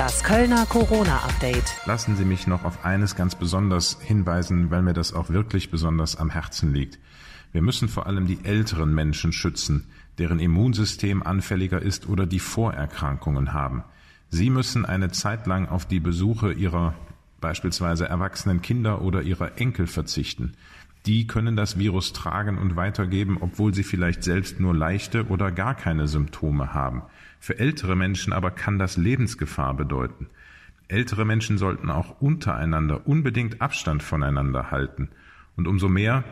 Das Kölner Corona-Update. Lassen Sie mich noch auf eines ganz besonders hinweisen, weil mir das auch wirklich besonders am Herzen liegt. Wir müssen vor allem die älteren Menschen schützen, deren Immunsystem anfälliger ist oder die Vorerkrankungen haben. Sie müssen eine Zeit lang auf die Besuche ihrer beispielsweise erwachsenen Kinder oder ihrer Enkel verzichten. Die können das Virus tragen und weitergeben, obwohl sie vielleicht selbst nur leichte oder gar keine Symptome haben. Für ältere Menschen aber kann das Lebensgefahr bedeuten. Ältere Menschen sollten auch untereinander unbedingt Abstand voneinander halten. Und umso mehr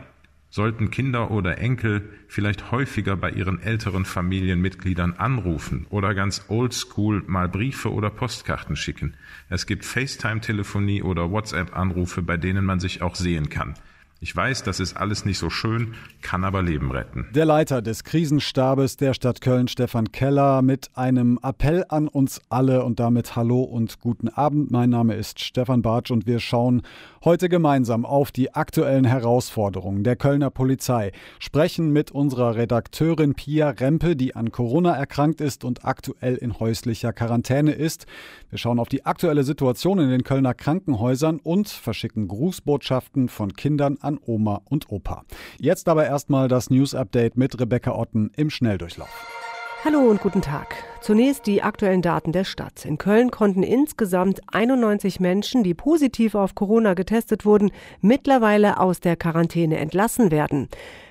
sollten Kinder oder Enkel vielleicht häufiger bei ihren älteren Familienmitgliedern anrufen oder ganz oldschool mal Briefe oder Postkarten schicken. Es gibt FaceTime-Telefonie oder WhatsApp-Anrufe, bei denen man sich auch sehen kann. Ich weiß, das ist alles nicht so schön, kann aber Leben retten. Der Leiter des Krisenstabes der Stadt Köln, Stefan Keller, mit einem Appell an uns alle und damit Hallo und guten Abend. Mein Name ist Stefan Bartsch und wir schauen heute gemeinsam auf die aktuellen Herausforderungen der Kölner Polizei, sprechen mit unserer Redakteurin Pia Rempe, die an Corona erkrankt ist und aktuell in häuslicher Quarantäne ist. Wir schauen auf die aktuelle Situation in den Kölner Krankenhäusern und verschicken Grußbotschaften von Kindern an an Oma und Opa. Jetzt aber erstmal das News Update mit Rebecca Otten im Schnelldurchlauf. Hallo und guten Tag. Zunächst die aktuellen Daten der Stadt. In Köln konnten insgesamt 91 Menschen, die positiv auf Corona getestet wurden, mittlerweile aus der Quarantäne entlassen werden.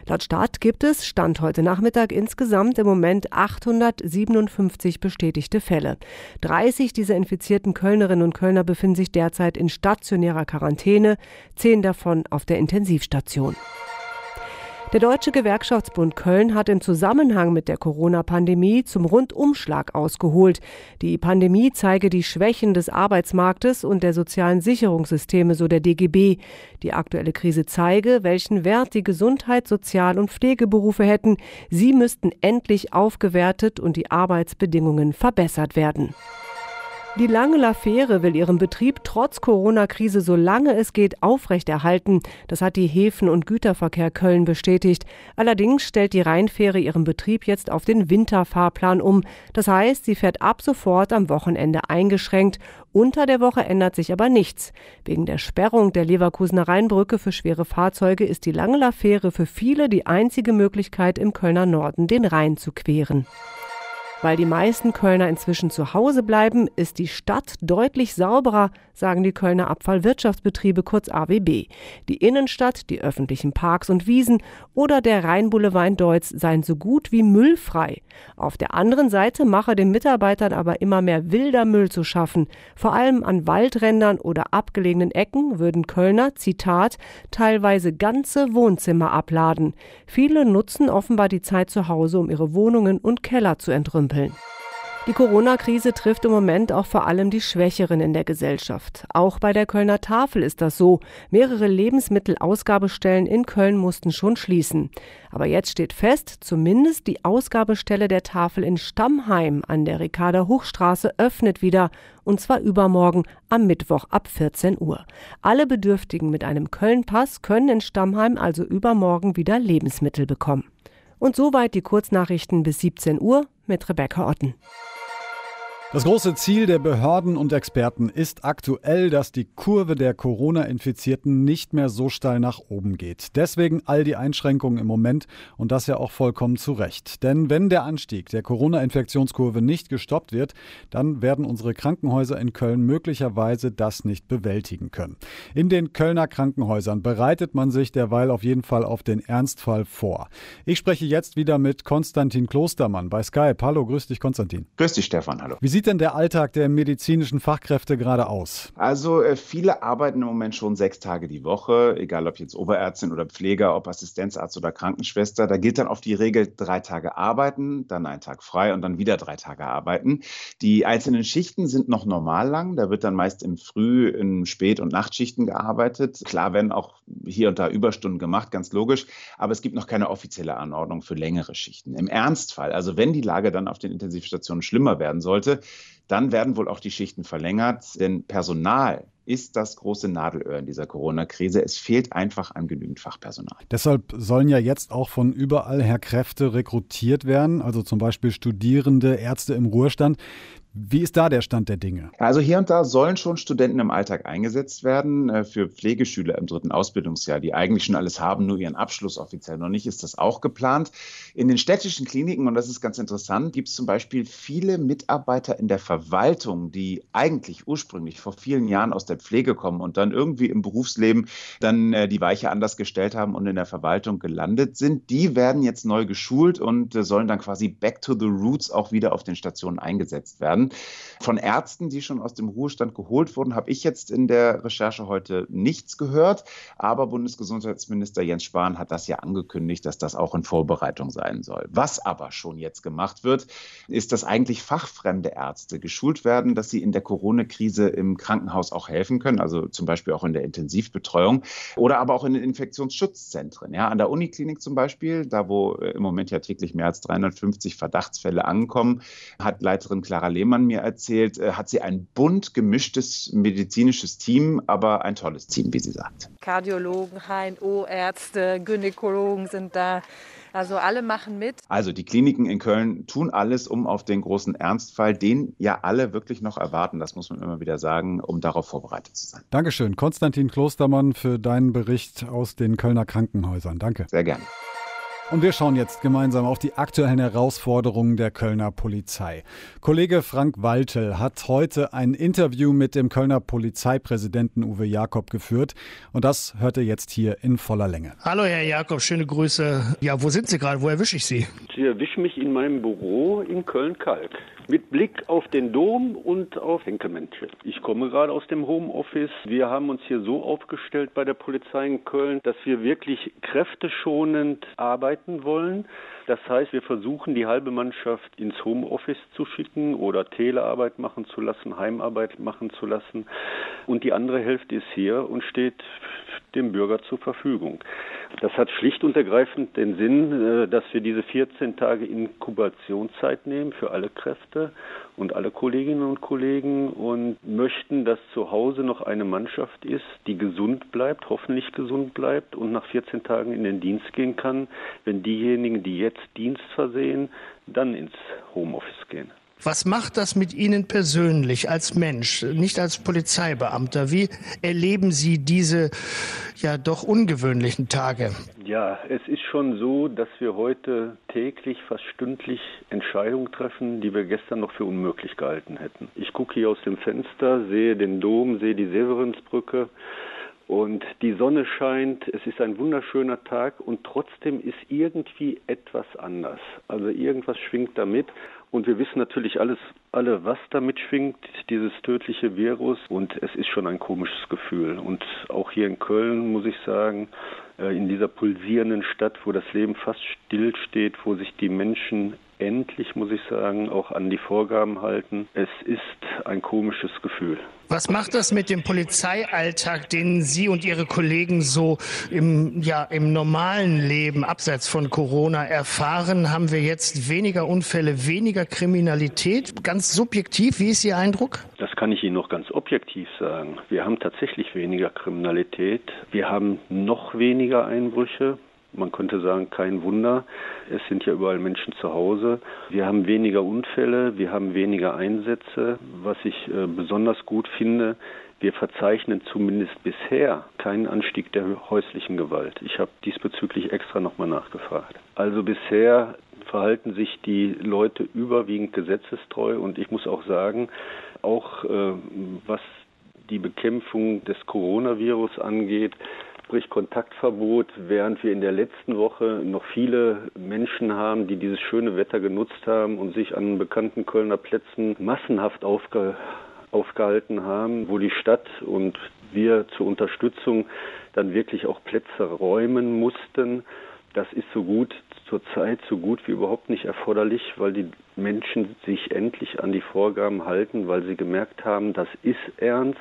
Laut Stadt gibt es, Stand heute Nachmittag, insgesamt im Moment 857 bestätigte Fälle. 30 dieser infizierten Kölnerinnen und Kölner befinden sich derzeit in stationärer Quarantäne, zehn davon auf der Intensivstation. Der Deutsche Gewerkschaftsbund Köln hat im Zusammenhang mit der Corona-Pandemie zum Rundumschlag ausgeholt. Die Pandemie zeige die Schwächen des Arbeitsmarktes und der sozialen Sicherungssysteme, so der DGB. Die aktuelle Krise zeige, welchen Wert die Gesundheit, Sozial- und Pflegeberufe hätten. Sie müssten endlich aufgewertet und die Arbeitsbedingungen verbessert werden. Die Langeler Fähre will ihren Betrieb trotz Corona-Krise so lange es geht aufrechterhalten. Das hat die Häfen- und Güterverkehr Köln bestätigt. Allerdings stellt die Rheinfähre ihren Betrieb jetzt auf den Winterfahrplan um. Das heißt, sie fährt ab sofort am Wochenende eingeschränkt. Unter der Woche ändert sich aber nichts. Wegen der Sperrung der Leverkusener Rheinbrücke für schwere Fahrzeuge ist die Langeler Fähre für viele die einzige Möglichkeit, im Kölner Norden den Rhein zu queren. Weil die meisten Kölner inzwischen zu Hause bleiben, ist die Stadt deutlich sauberer, sagen die Kölner Abfallwirtschaftsbetriebe kurz AWB. Die Innenstadt, die öffentlichen Parks und Wiesen oder der Rheinboulevard in Deutz seien so gut wie müllfrei. Auf der anderen Seite mache den Mitarbeitern aber immer mehr wilder Müll zu schaffen. Vor allem an Waldrändern oder abgelegenen Ecken würden Kölner, Zitat, teilweise ganze Wohnzimmer abladen. Viele nutzen offenbar die Zeit zu Hause, um ihre Wohnungen und Keller zu entrümpeln überrumpeln. Die Corona-Krise trifft im Moment auch vor allem die Schwächeren in der Gesellschaft. Auch bei der Kölner Tafel ist das so. Mehrere Lebensmittelausgabestellen in Köln mussten schon schließen. Aber jetzt steht fest, zumindest die Ausgabestelle der Tafel in Stammheim an der Ricarda Hochstraße öffnet wieder. Und zwar übermorgen am Mittwoch ab 14 Uhr. Alle Bedürftigen mit einem Köln-Pass können in Stammheim also übermorgen wieder Lebensmittel bekommen. Und soweit die Kurznachrichten bis 17 Uhr mit Rebecca Otten. Das große Ziel der Behörden und Experten ist aktuell, dass die Kurve der Corona-Infizierten nicht mehr so steil nach oben geht. Deswegen all die Einschränkungen im Moment und das ja auch vollkommen zu Recht. Denn wenn der Anstieg der Corona-Infektionskurve nicht gestoppt wird, dann werden unsere Krankenhäuser in Köln möglicherweise das nicht bewältigen können. In den Kölner Krankenhäusern bereitet man sich derweil auf jeden Fall auf den Ernstfall vor. Ich spreche jetzt wieder mit Konstantin Klostermann bei Skype. Hallo, grüß dich, Konstantin. Grüß dich, Stefan. Hallo. Wie sieht denn der Alltag der medizinischen Fachkräfte gerade aus? Also äh, viele arbeiten im Moment schon sechs Tage die Woche, egal ob jetzt Oberärztin oder Pfleger, ob Assistenzarzt oder Krankenschwester. Da gilt dann auf die Regel drei Tage arbeiten, dann einen Tag frei und dann wieder drei Tage arbeiten. Die einzelnen Schichten sind noch normal lang. Da wird dann meist im Früh-, in Spät- und Nachtschichten gearbeitet. Klar werden auch hier und da Überstunden gemacht, ganz logisch. Aber es gibt noch keine offizielle Anordnung für längere Schichten. Im Ernstfall, also wenn die Lage dann auf den Intensivstationen schlimmer werden sollte, dann werden wohl auch die Schichten verlängert, denn Personal ist das große Nadelöhr in dieser Corona-Krise. Es fehlt einfach an genügend Fachpersonal. Deshalb sollen ja jetzt auch von überall her Kräfte rekrutiert werden, also zum Beispiel Studierende, Ärzte im Ruhestand. Wie ist da der Stand der Dinge? Also hier und da sollen schon Studenten im Alltag eingesetzt werden. Äh, für Pflegeschüler im dritten Ausbildungsjahr, die eigentlich schon alles haben, nur ihren Abschluss offiziell noch nicht, ist das auch geplant. In den städtischen Kliniken, und das ist ganz interessant, gibt es zum Beispiel viele Mitarbeiter in der Verwaltung, die eigentlich ursprünglich vor vielen Jahren aus der Pflege kommen und dann irgendwie im Berufsleben dann äh, die Weiche anders gestellt haben und in der Verwaltung gelandet sind. Die werden jetzt neu geschult und äh, sollen dann quasi back to the roots auch wieder auf den Stationen eingesetzt werden. Von Ärzten, die schon aus dem Ruhestand geholt wurden, habe ich jetzt in der Recherche heute nichts gehört. Aber Bundesgesundheitsminister Jens Spahn hat das ja angekündigt, dass das auch in Vorbereitung sein soll. Was aber schon jetzt gemacht wird, ist, dass eigentlich fachfremde Ärzte geschult werden, dass sie in der Corona-Krise im Krankenhaus auch helfen können, also zum Beispiel auch in der Intensivbetreuung oder aber auch in den Infektionsschutzzentren. Ja, an der Uniklinik zum Beispiel, da wo äh, im Moment ja täglich mehr als 350 Verdachtsfälle ankommen, hat Leiterin Clara Lehmann Lehmann mir erzählt, äh, hat sie ein bunt gemischtes medizinisches Team, aber ein tolles Team, wie sie sagt. Kardiologen, HNO-Ärzte, Gynäkologen sind da. Also alle machen mit. Also die Kliniken in Köln tun alles, um auf den großen Ernstfall, den ja alle wirklich noch erwarten, das muss man immer wieder sagen, um darauf vorbereitet zu sein. Dankeschön, Konstantin Klostermann, für deinen Bericht aus den Kölner Krankenhäusern. Danke. Sehr gerne. Und wir schauen jetzt gemeinsam auf die aktuellen Herausforderungen der Kölner Polizei. Kollege Frank Waltel hat heute ein Interview mit dem Kölner Polizeipräsidenten Uwe Jakob geführt. Und das hört ihr jetzt hier in voller Länge. Hallo, Herr Jakob, schöne Grüße. Ja, wo sind Sie gerade? Wo erwische ich Sie? Sie erwischen mich in meinem Büro in Köln-Kalk mit Blick auf den Dom und auf Henkelmännchen. Ich komme gerade aus dem Homeoffice. Wir haben uns hier so aufgestellt bei der Polizei in Köln, dass wir wirklich kräfteschonend arbeiten wollen. Das heißt, wir versuchen die halbe Mannschaft ins Homeoffice zu schicken oder Telearbeit machen zu lassen, Heimarbeit machen zu lassen. Und die andere Hälfte ist hier und steht dem Bürger zur Verfügung. Das hat schlicht und ergreifend den Sinn, äh, dass wir diese 14 Tage Inkubationszeit nehmen für alle Kräfte und alle Kolleginnen und Kollegen und möchten, dass zu Hause noch eine Mannschaft ist, die gesund bleibt, hoffentlich gesund bleibt und nach 14 Tagen in den Dienst gehen kann, wenn diejenigen, die jetzt Dienst versehen, dann ins Homeoffice gehen. Was macht das mit Ihnen persönlich als Mensch, nicht als Polizeibeamter? Wie erleben Sie diese ja doch ungewöhnlichen Tage? Ja, es ist schon so, dass wir heute täglich, fast stündlich Entscheidungen treffen, die wir gestern noch für unmöglich gehalten hätten. Ich gucke hier aus dem Fenster, sehe den Dom, sehe die Severinsbrücke und die Sonne scheint, es ist ein wunderschöner Tag und trotzdem ist irgendwie etwas anders. Also irgendwas schwingt damit und wir wissen natürlich alles, alle, was damit schwingt, dieses tödliche Virus. Und es ist schon ein komisches Gefühl. Und auch hier in Köln, muss ich sagen, äh, in dieser pulsierenden Stadt, wo das Leben fast stillsteht, wo sich die Menschen endlich, muss ich sagen, auch an die Vorgaben halten. Es ist ein komisches Gefühl. Was macht das mit dem Polizeialltag, den Sie und Ihre Kollegen so im, ja, im normalen Leben abseits von Corona erfahren? Haben wir jetzt weniger Unfälle, weniger Kriminalität? Ganz subjektiv, wie ist Ihr Eindruck? Das kann ich Ihnen noch ganz objektiv sagen. Wir haben tatsächlich weniger Kriminalität. Wir haben noch weniger Einbrüche. Man könnte sagen, kein Wunder. Es sind ja überall Menschen zu Hause. Wir haben weniger Unfälle, wir haben weniger Einsätze. Was ich äh, besonders gut finde, wir verzeichnen zumindest bisher keinen Anstieg der häuslichen Gewalt. Ich habe diesbezüglich extra nochmal nachgefragt. Also bisher verhalten sich die Leute überwiegend gesetzestreu und ich muss auch sagen, auch äh, was die Bekämpfung des Coronavirus angeht, sprich Kontaktverbot, während wir in der letzten Woche noch viele Menschen haben, die dieses schöne Wetter genutzt haben und sich an bekannten Kölner Plätzen massenhaft aufge aufgehalten haben, wo die Stadt und wir zur Unterstützung dann wirklich auch Plätze räumen mussten. Das ist so gut zur Zeit so gut wie überhaupt nicht erforderlich, weil die Menschen sich endlich an die Vorgaben halten, weil sie gemerkt haben, das ist ernst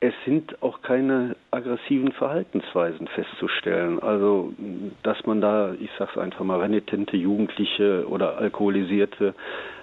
es sind auch keine aggressiven Verhaltensweisen festzustellen. Also, dass man da, ich sag's einfach mal, renitente Jugendliche oder alkoholisierte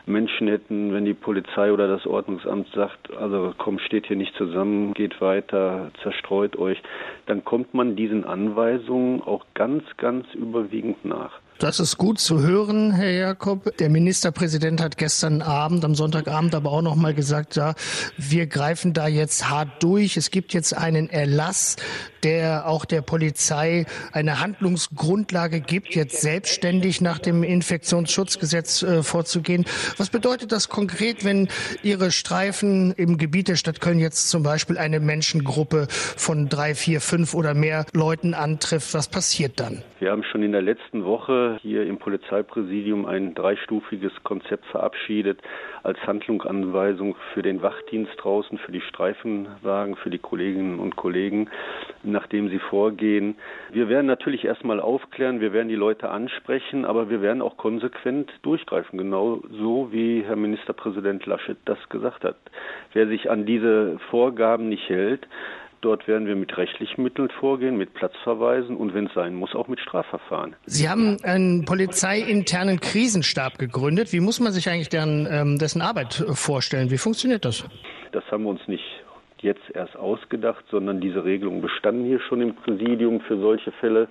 Menschen hätten, wenn die Polizei oder das Ordnungsamt sagt, also komm, steht hier nicht zusammen, geht weiter, zerstreut euch, dann kommt man diesen Anweisungen auch ganz, ganz überwiegend nach. Das ist gut zu hören, Herr Jakob. Der Ministerpräsident hat gestern Abend, am Sonntagabend aber auch noch mal gesagt, ja, wir greifen da jetzt hart durch. Es gibt jetzt einen Erlass, der auch der Polizei eine Handlungsgrundlage gibt, jetzt selbstständig nach dem Infektionsschutzgesetz äh, vorzugehen. Was bedeutet das konkret, wenn Ihre Streifen im Gebiet der Stadt Köln jetzt zum Beispiel eine Menschengruppe von drei, vier, fünf oder mehr Leuten antrifft? Was passiert dann? Wir haben schon in der letzten Woche hier im Polizeipräsidium ein dreistufiges Konzept verabschiedet als Handlungsanweisung für den Wachdienst draußen, für die Streifenwagen, für die Kolleginnen und Kollegen, nachdem sie vorgehen. Wir werden natürlich erstmal aufklären, wir werden die Leute ansprechen, aber wir werden auch konsequent durchgreifen, genau so wie Herr Ministerpräsident Laschet das gesagt hat. Wer sich an diese Vorgaben nicht hält, Dort werden wir mit rechtlichen Mitteln vorgehen, mit Platzverweisen und wenn es sein muss, auch mit Strafverfahren. Sie haben einen polizeiinternen Krisenstab gegründet. Wie muss man sich eigentlich deren, ähm, dessen Arbeit vorstellen? Wie funktioniert das? Das haben wir uns nicht jetzt erst ausgedacht, sondern diese Regelungen bestanden hier schon im Präsidium für solche Fälle.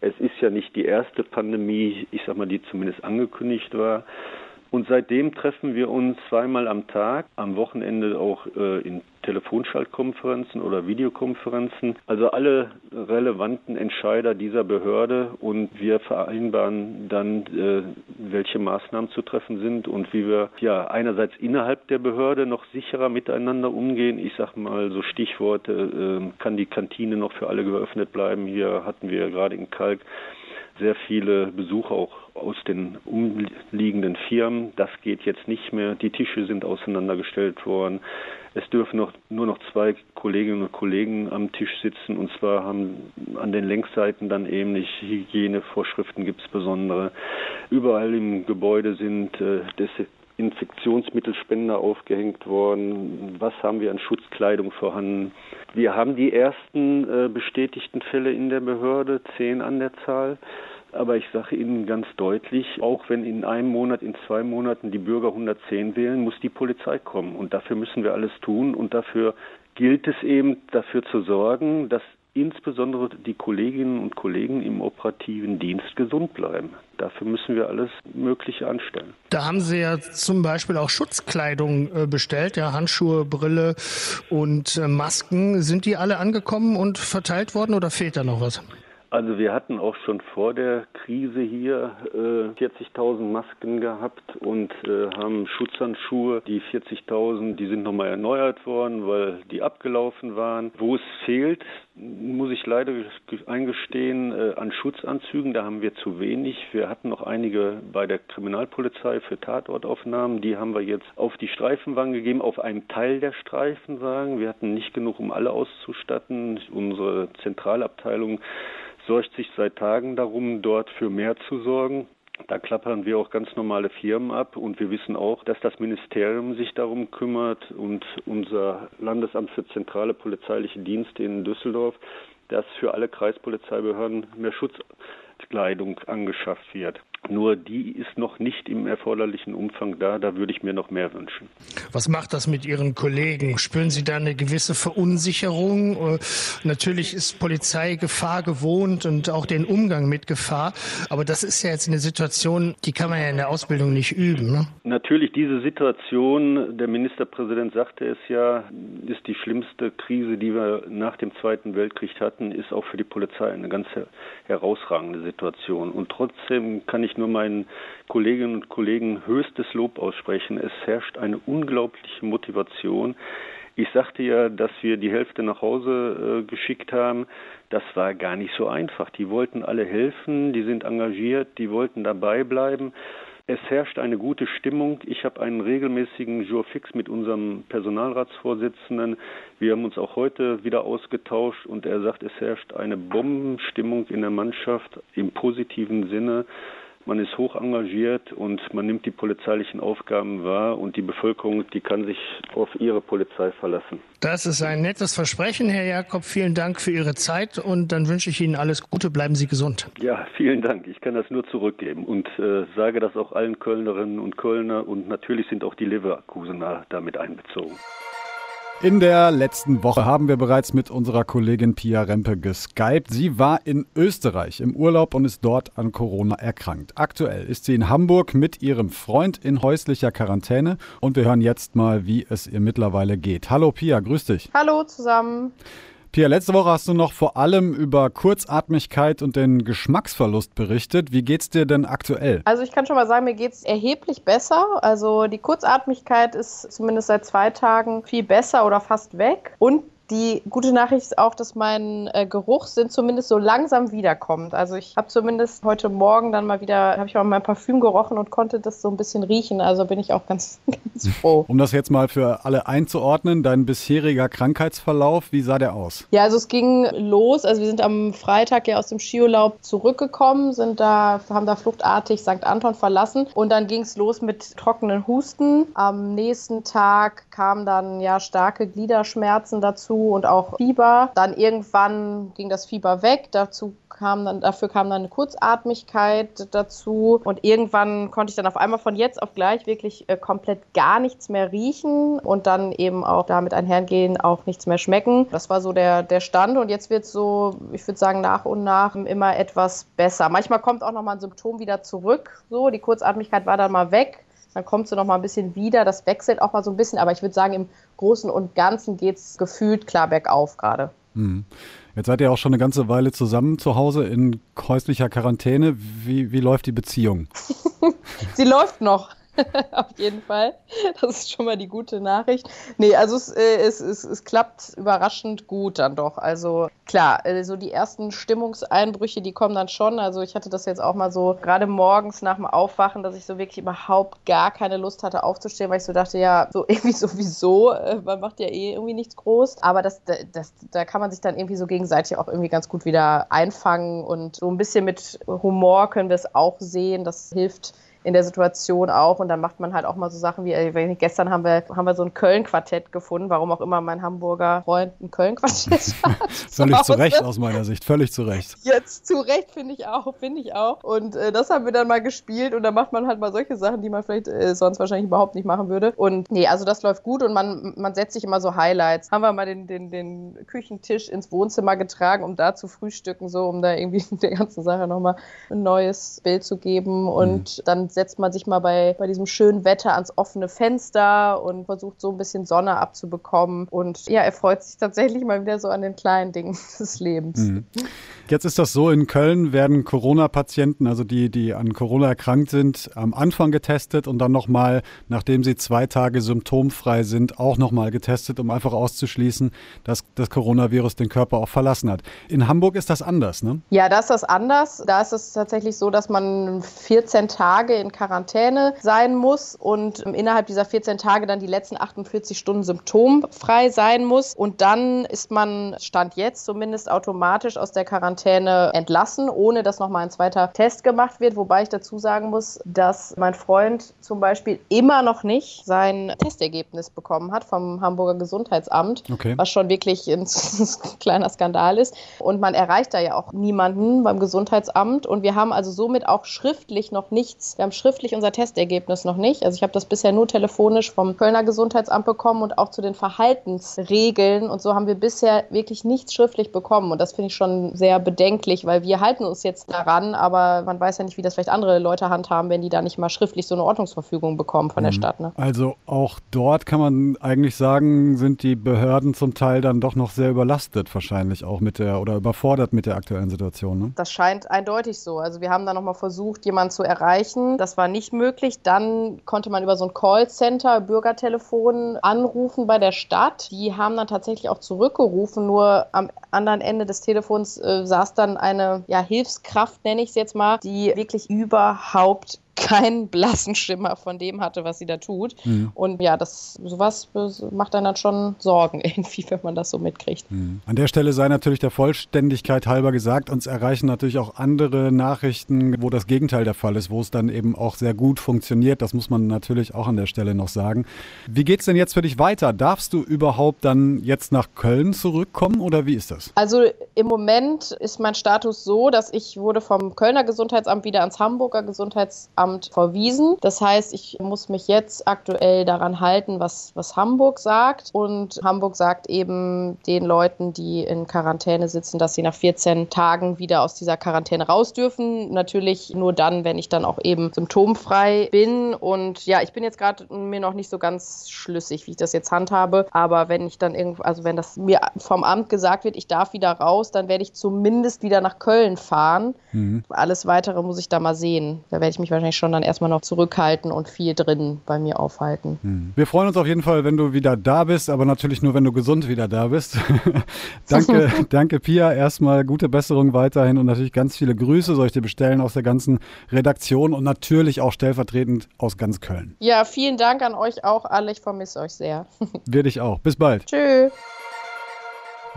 Es ist ja nicht die erste Pandemie, ich sag mal, die zumindest angekündigt war. Und seitdem treffen wir uns zweimal am Tag, am Wochenende auch äh, in Telefonschaltkonferenzen oder Videokonferenzen. Also alle relevanten Entscheider dieser Behörde und wir vereinbaren dann, äh, welche Maßnahmen zu treffen sind und wie wir ja einerseits innerhalb der Behörde noch sicherer miteinander umgehen. Ich sage mal so Stichworte, äh, kann die Kantine noch für alle geöffnet bleiben? Hier hatten wir gerade in Kalk sehr viele Besucher auch aus den umliegenden Firmen. Das geht jetzt nicht mehr. Die Tische sind auseinandergestellt worden. Es dürfen noch, nur noch zwei Kolleginnen und Kollegen am Tisch sitzen und zwar haben an den Längsseiten dann ähnlich Hygienevorschriften gibt es besondere. Überall im Gebäude sind äh, Desinfektionsmittelspender aufgehängt worden. Was haben wir an Schutzkleidung vorhanden? Wir haben die ersten äh, bestätigten Fälle in der Behörde, zehn an der Zahl. Aber ich sage Ihnen ganz deutlich, auch wenn in einem Monat, in zwei Monaten die Bürger 110 wählen, muss die Polizei kommen. Und dafür müssen wir alles tun. Und dafür gilt es eben, dafür zu sorgen, dass insbesondere die Kolleginnen und Kollegen im operativen Dienst gesund bleiben. Dafür müssen wir alles Mögliche anstellen. Da haben Sie ja zum Beispiel auch Schutzkleidung äh, bestellt, ja, Handschuhe, Brille und äh, Masken. Sind die alle angekommen und verteilt worden oder fehlt da noch was? Also wir hatten auch schon vor der Krise hier äh, 40.000 Masken gehabt und äh, haben Schutzhandschuhe. Die 40.000, die sind nochmal erneuert worden, weil die abgelaufen waren. Wo es fehlt, muss ich leider eingestehen, äh, an Schutzanzügen, da haben wir zu wenig. Wir hatten noch einige bei der Kriminalpolizei für Tatortaufnahmen. Die haben wir jetzt auf die Streifenwagen gegeben, auf einen Teil der Streifenwagen. Wir hatten nicht genug, um alle auszustatten. Unsere Zentralabteilung sorgt sich seit Tagen darum, dort für mehr zu sorgen. Da klappern wir auch ganz normale Firmen ab und wir wissen auch, dass das Ministerium sich darum kümmert und unser Landesamt für zentrale polizeiliche Dienste in Düsseldorf, dass für alle Kreispolizeibehörden mehr Schutzkleidung angeschafft wird. Nur die ist noch nicht im erforderlichen Umfang da. Da würde ich mir noch mehr wünschen. Was macht das mit Ihren Kollegen? Spüren Sie da eine gewisse Verunsicherung? Äh, natürlich ist Polizei Gefahr gewohnt und auch den Umgang mit Gefahr. Aber das ist ja jetzt eine Situation, die kann man ja in der Ausbildung nicht üben. Ne? Natürlich, diese Situation, der Ministerpräsident sagte es ja, ist die schlimmste Krise, die wir nach dem Zweiten Weltkrieg hatten, ist auch für die Polizei eine ganz herausragende Situation. Und trotzdem kann ich nur meinen Kolleginnen und Kollegen höchstes Lob aussprechen. Es herrscht eine unglaubliche Motivation. Ich sagte ja, dass wir die Hälfte nach Hause äh, geschickt haben. Das war gar nicht so einfach. Die wollten alle helfen, die sind engagiert, die wollten dabei bleiben. Es herrscht eine gute Stimmung. Ich habe einen regelmäßigen Jour fix mit unserem Personalratsvorsitzenden. Wir haben uns auch heute wieder ausgetauscht und er sagt, es herrscht eine Bombenstimmung in der Mannschaft im positiven Sinne. Man ist hoch engagiert und man nimmt die polizeilichen Aufgaben wahr und die Bevölkerung, die kann sich auf ihre Polizei verlassen. Das ist ein nettes Versprechen, Herr Jakob. Vielen Dank für Ihre Zeit und dann wünsche ich Ihnen alles Gute. Bleiben Sie gesund. Ja, vielen Dank. Ich kann das nur zurückgeben und äh, sage das auch allen Kölnerinnen und Kölner und natürlich sind auch die Leverkusener damit einbezogen. In der letzten Woche haben wir bereits mit unserer Kollegin Pia Rempe geskypt. Sie war in Österreich im Urlaub und ist dort an Corona erkrankt. Aktuell ist sie in Hamburg mit ihrem Freund in häuslicher Quarantäne und wir hören jetzt mal, wie es ihr mittlerweile geht. Hallo Pia, grüß dich. Hallo zusammen. Pia, letzte Woche hast du noch vor allem über Kurzatmigkeit und den Geschmacksverlust berichtet. Wie geht's dir denn aktuell? Also ich kann schon mal sagen, mir geht's erheblich besser. Also die Kurzatmigkeit ist zumindest seit zwei Tagen viel besser oder fast weg. Und die gute Nachricht ist auch, dass mein äh, Geruchssinn zumindest so langsam wiederkommt. Also ich habe zumindest heute Morgen dann mal wieder, habe ich mal mein Parfüm gerochen und konnte das so ein bisschen riechen. Also bin ich auch ganz, ganz froh. Um das jetzt mal für alle einzuordnen, dein bisheriger Krankheitsverlauf, wie sah der aus? Ja, also es ging los. Also wir sind am Freitag ja aus dem Skiurlaub zurückgekommen, sind da, haben da fluchtartig St. Anton verlassen und dann ging es los mit trockenen Husten. Am nächsten Tag kamen dann ja starke Gliederschmerzen dazu und auch Fieber. Dann irgendwann ging das Fieber weg. Dazu kam dann, dafür kam dann eine Kurzatmigkeit dazu. Und irgendwann konnte ich dann auf einmal von jetzt auf gleich wirklich äh, komplett gar nichts mehr riechen und dann eben auch damit einhergehen, auch nichts mehr schmecken. Das war so der, der Stand. Und jetzt wird es so, ich würde sagen, nach und nach immer etwas besser. Manchmal kommt auch nochmal ein Symptom wieder zurück. So, die Kurzatmigkeit war dann mal weg dann kommt sie noch mal ein bisschen wieder. Das wechselt auch mal so ein bisschen, aber ich würde sagen, im Großen und Ganzen geht es gefühlt klar bergauf gerade. Hm. Jetzt seid ihr auch schon eine ganze Weile zusammen zu Hause in häuslicher Quarantäne. Wie, wie läuft die Beziehung? sie läuft noch. Auf jeden Fall. Das ist schon mal die gute Nachricht. Nee, also es, äh, es, es, es klappt überraschend gut dann doch. Also klar, äh, so die ersten Stimmungseinbrüche, die kommen dann schon. Also ich hatte das jetzt auch mal so, gerade morgens nach dem Aufwachen, dass ich so wirklich überhaupt gar keine Lust hatte aufzustehen, weil ich so dachte, ja, so irgendwie sowieso, äh, man macht ja eh irgendwie nichts groß. Aber das, das, da kann man sich dann irgendwie so gegenseitig auch irgendwie ganz gut wieder einfangen und so ein bisschen mit Humor können wir es auch sehen. Das hilft in der Situation auch. Und dann macht man halt auch mal so Sachen wie, äh, gestern haben wir, haben wir so ein Köln-Quartett gefunden, warum auch immer mein Hamburger Freund ein Köln-Quartett hat. völlig zu Recht aus meiner Sicht, völlig zu Recht. Jetzt zu Recht, finde ich auch, finde ich auch. Und äh, das haben wir dann mal gespielt und dann macht man halt mal solche Sachen, die man vielleicht äh, sonst wahrscheinlich überhaupt nicht machen würde. Und nee, also das läuft gut und man, man setzt sich immer so Highlights. Haben wir mal den, den, den Küchentisch ins Wohnzimmer getragen, um da zu frühstücken, so um da irgendwie der ganzen Sache nochmal ein neues Bild zu geben. Und mhm. dann setzt man sich mal bei, bei diesem schönen Wetter ans offene Fenster und versucht so ein bisschen Sonne abzubekommen. Und ja, er freut sich tatsächlich mal wieder so an den kleinen Dingen des Lebens. Mhm. Jetzt ist das so, in Köln werden Corona-Patienten, also die, die an Corona erkrankt sind, am Anfang getestet und dann nochmal, nachdem sie zwei Tage symptomfrei sind, auch nochmal getestet, um einfach auszuschließen, dass das Coronavirus den Körper auch verlassen hat. In Hamburg ist das anders, ne? Ja, da ist das anders. Da ist es tatsächlich so, dass man 14 Tage in Quarantäne sein muss und innerhalb dieser 14 Tage dann die letzten 48 Stunden symptomfrei sein muss. Und dann ist man, Stand jetzt zumindest, automatisch aus der Quarantäne Quarantäne entlassen, ohne dass nochmal ein zweiter Test gemacht wird. Wobei ich dazu sagen muss, dass mein Freund zum Beispiel immer noch nicht sein Testergebnis bekommen hat vom Hamburger Gesundheitsamt, okay. was schon wirklich ein kleiner Skandal ist. Und man erreicht da ja auch niemanden beim Gesundheitsamt. Und wir haben also somit auch schriftlich noch nichts. Wir haben schriftlich unser Testergebnis noch nicht. Also ich habe das bisher nur telefonisch vom Kölner Gesundheitsamt bekommen und auch zu den Verhaltensregeln. Und so haben wir bisher wirklich nichts schriftlich bekommen. Und das finde ich schon sehr bedenklich, weil wir halten uns jetzt daran, aber man weiß ja nicht, wie das vielleicht andere Leute handhaben, wenn die da nicht mal schriftlich so eine Ordnungsverfügung bekommen von der mhm. Stadt. Ne? Also auch dort kann man eigentlich sagen, sind die Behörden zum Teil dann doch noch sehr überlastet wahrscheinlich auch mit der oder überfordert mit der aktuellen Situation. Ne? Das scheint eindeutig so. Also wir haben da nochmal versucht, jemanden zu erreichen. Das war nicht möglich. Dann konnte man über so ein Callcenter, Bürgertelefon anrufen bei der Stadt. Die haben dann tatsächlich auch zurückgerufen, nur am anderen Ende des Telefons äh, saß dann eine ja, Hilfskraft, nenne ich es jetzt mal, die wirklich überhaupt keinen blassen Schimmer von dem hatte, was sie da tut. Mhm. Und ja, das sowas macht dann, dann schon Sorgen irgendwie, wenn man das so mitkriegt. Mhm. An der Stelle sei natürlich der Vollständigkeit halber gesagt, uns erreichen natürlich auch andere Nachrichten, wo das Gegenteil der Fall ist, wo es dann eben auch sehr gut funktioniert. Das muss man natürlich auch an der Stelle noch sagen. Wie geht es denn jetzt für dich weiter? Darfst du überhaupt dann jetzt nach Köln zurückkommen oder wie ist das? Also Im Moment ist mein Status so, dass ich wurde vom Kölner Gesundheitsamt wieder ans Hamburger Gesundheitsamt verwiesen. Das heißt, ich muss mich jetzt aktuell daran halten, was, was Hamburg sagt. Und Hamburg sagt eben den Leuten, die in Quarantäne sitzen, dass sie nach 14 Tagen wieder aus dieser Quarantäne raus dürfen. Natürlich nur dann, wenn ich dann auch eben symptomfrei bin. Und ja, ich bin jetzt gerade mir noch nicht so ganz schlüssig, wie ich das jetzt handhabe. Aber wenn ich dann irgendwo, also wenn das mir vom Amt gesagt wird, ich darf wieder raus, dann werde ich zumindest wieder nach Köln fahren. Mhm. Alles weitere muss ich da mal sehen. Da werde ich mich wahrscheinlich schon dann erstmal noch zurückhalten und viel drin bei mir aufhalten. Mhm. Wir freuen uns auf jeden Fall, wenn du wieder da bist, aber natürlich nur, wenn du gesund wieder da bist. danke, danke Pia. Erstmal gute Besserung weiterhin und natürlich ganz viele Grüße soll ich dir bestellen aus der ganzen Redaktion und natürlich auch stellvertretend aus ganz Köln. Ja, vielen Dank an euch auch alle. Ich vermisse euch sehr. Wir dich auch. Bis bald. Tschüss.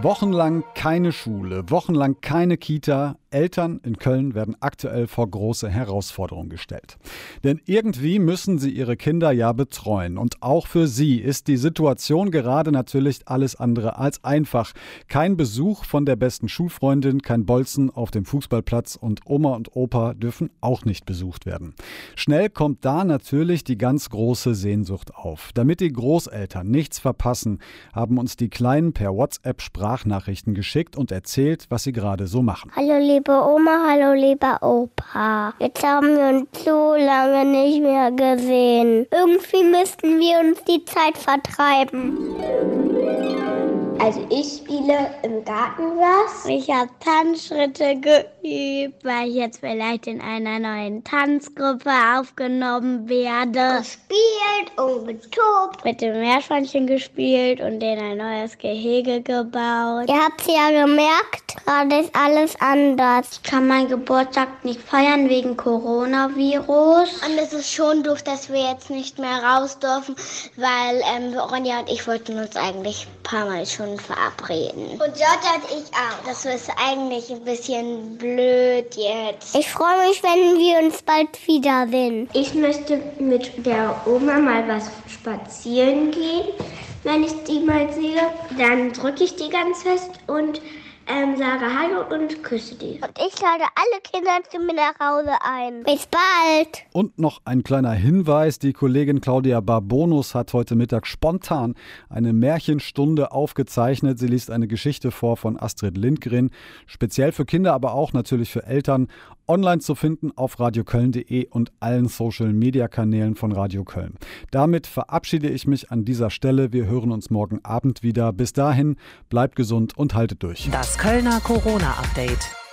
Wochenlang keine Schule, wochenlang keine Kita, Eltern in Köln werden aktuell vor große Herausforderungen gestellt. Denn irgendwie müssen sie ihre Kinder ja betreuen. Und auch für sie ist die Situation gerade natürlich alles andere als einfach. Kein Besuch von der besten Schulfreundin, kein Bolzen auf dem Fußballplatz und Oma und Opa dürfen auch nicht besucht werden. Schnell kommt da natürlich die ganz große Sehnsucht auf. Damit die Großeltern nichts verpassen, haben uns die Kleinen per WhatsApp Sprachnachrichten geschickt und erzählt, was sie gerade so machen. Hallo liebe Oma, hallo lieber Opa. Jetzt haben wir uns so lange nicht mehr gesehen. Irgendwie müssten wir uns die Zeit vertreiben. Also ich spiele im Garten was. Ich habe Tanzschritte geübt, weil ich jetzt vielleicht in einer neuen Tanzgruppe aufgenommen werde. Gespielt und getobt. Mit dem Meerschweinchen gespielt und denen ein neues Gehege gebaut. Ihr habt ja gemerkt, gerade ist alles anders. Ich kann meinen Geburtstag nicht feiern wegen Coronavirus. Und es ist schon doof, dass wir jetzt nicht mehr raus dürfen, weil ähm, Ronja und ich wollten uns eigentlich ein paar Mal schon schon verabreden. Und Jota und ich auch. Das ist eigentlich ein bisschen blöd jetzt. Ich freue mich, wenn wir uns bald wiedersehen. Ich möchte mit der Oma mal was spazieren gehen. Wenn ich die mal sehe, dann drücke ich die ganz fest und ähm, sage Hallo und küsse die. Und ich lade alle Kinder zu mir nach Hause ein. Bis bald. Und noch ein kleiner Hinweis. Die Kollegin Claudia Barbonus hat heute Mittag spontan eine Märchenstunde aufgezeichnet. Sie liest eine Geschichte vor von Astrid Lindgren. Speziell für Kinder, aber auch natürlich für Eltern. Online zu finden auf radioköln.de und allen Social-Media-Kanälen von Radio Köln. Damit verabschiede ich mich an dieser Stelle. Wir hören uns morgen Abend wieder. Bis dahin, bleibt gesund und haltet durch. Das Kölner Corona-Update.